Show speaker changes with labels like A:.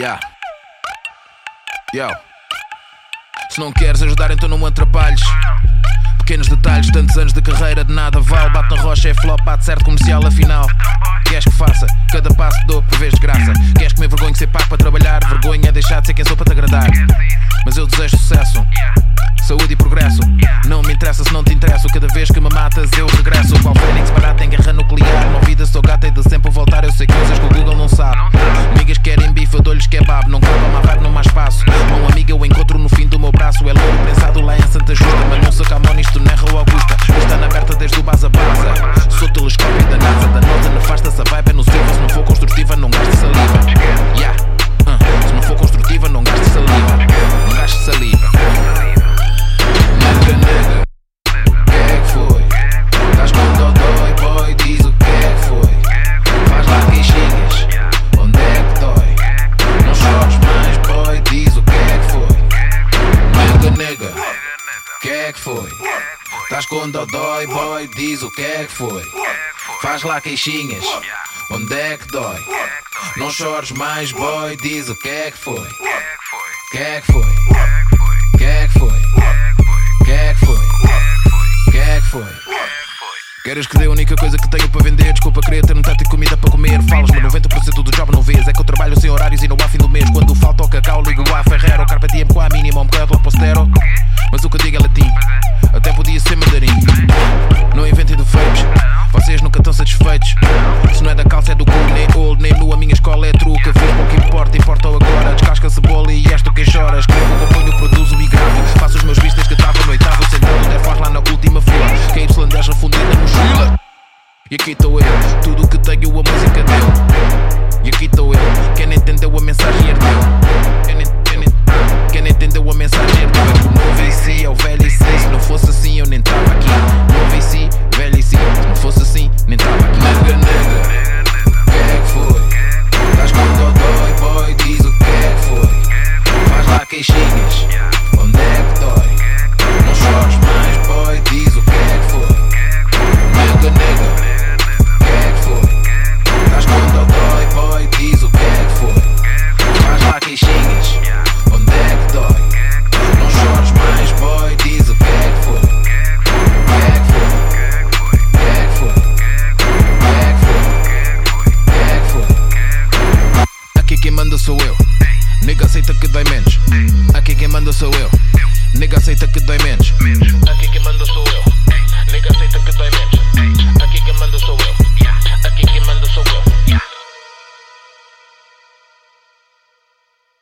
A: Yeah. Yo. Se não queres ajudar, então não me atrapalhes. Pequenos detalhes, tantos anos de carreira, de nada vale. Bate na rocha, é flop, bate certo comercial, afinal. Queres que faça? Cada passo dou por vez de graça. Queres que me envergonhe de ser pago para trabalhar? Vergonha é deixar de ser quem sou para te agradar. Mas eu desejo sucesso, saúde e progresso. Não me interessa se não te interesso. Cada vez que me matas, eu regresso. Qual Fênix parado em guerra nuclear? Estás com dodói, boy, diz o que é que foi. Faz lá queixinhas, onde é que dói? Não chores mais, boy, diz o que é que foi. Que é que foi? Que é que foi? Que é que foi? Que é que foi? Queres que dê a única coisa que tenho para vender? Desculpa, querer ter tanto de comida para comer. Falas, mas 90% do job não vês. É que eu trabalho sem horários quem chora. Escrevo, componho, produzo e gravo. Faço os meus vistas que estava no oitavo. Sentado, der faz lá na última fila. KY10 refundida no mochila. E aqui estou eu, tudo que tenho a música deu. Queixinhas, onde é que dói? Não chores mais, boy, diz o que é que foi. Nega, nega, o que é que foi? Estás com dodói, boy, diz o que é que foi. Faz lá queixinhas, onde é que dói? Não chores mais, boy, diz o que é que foi. É é é é quem manda sou eu. Nega aceita que dói menos. Aqui quem manda sou eu. Nega aceita que dói menos.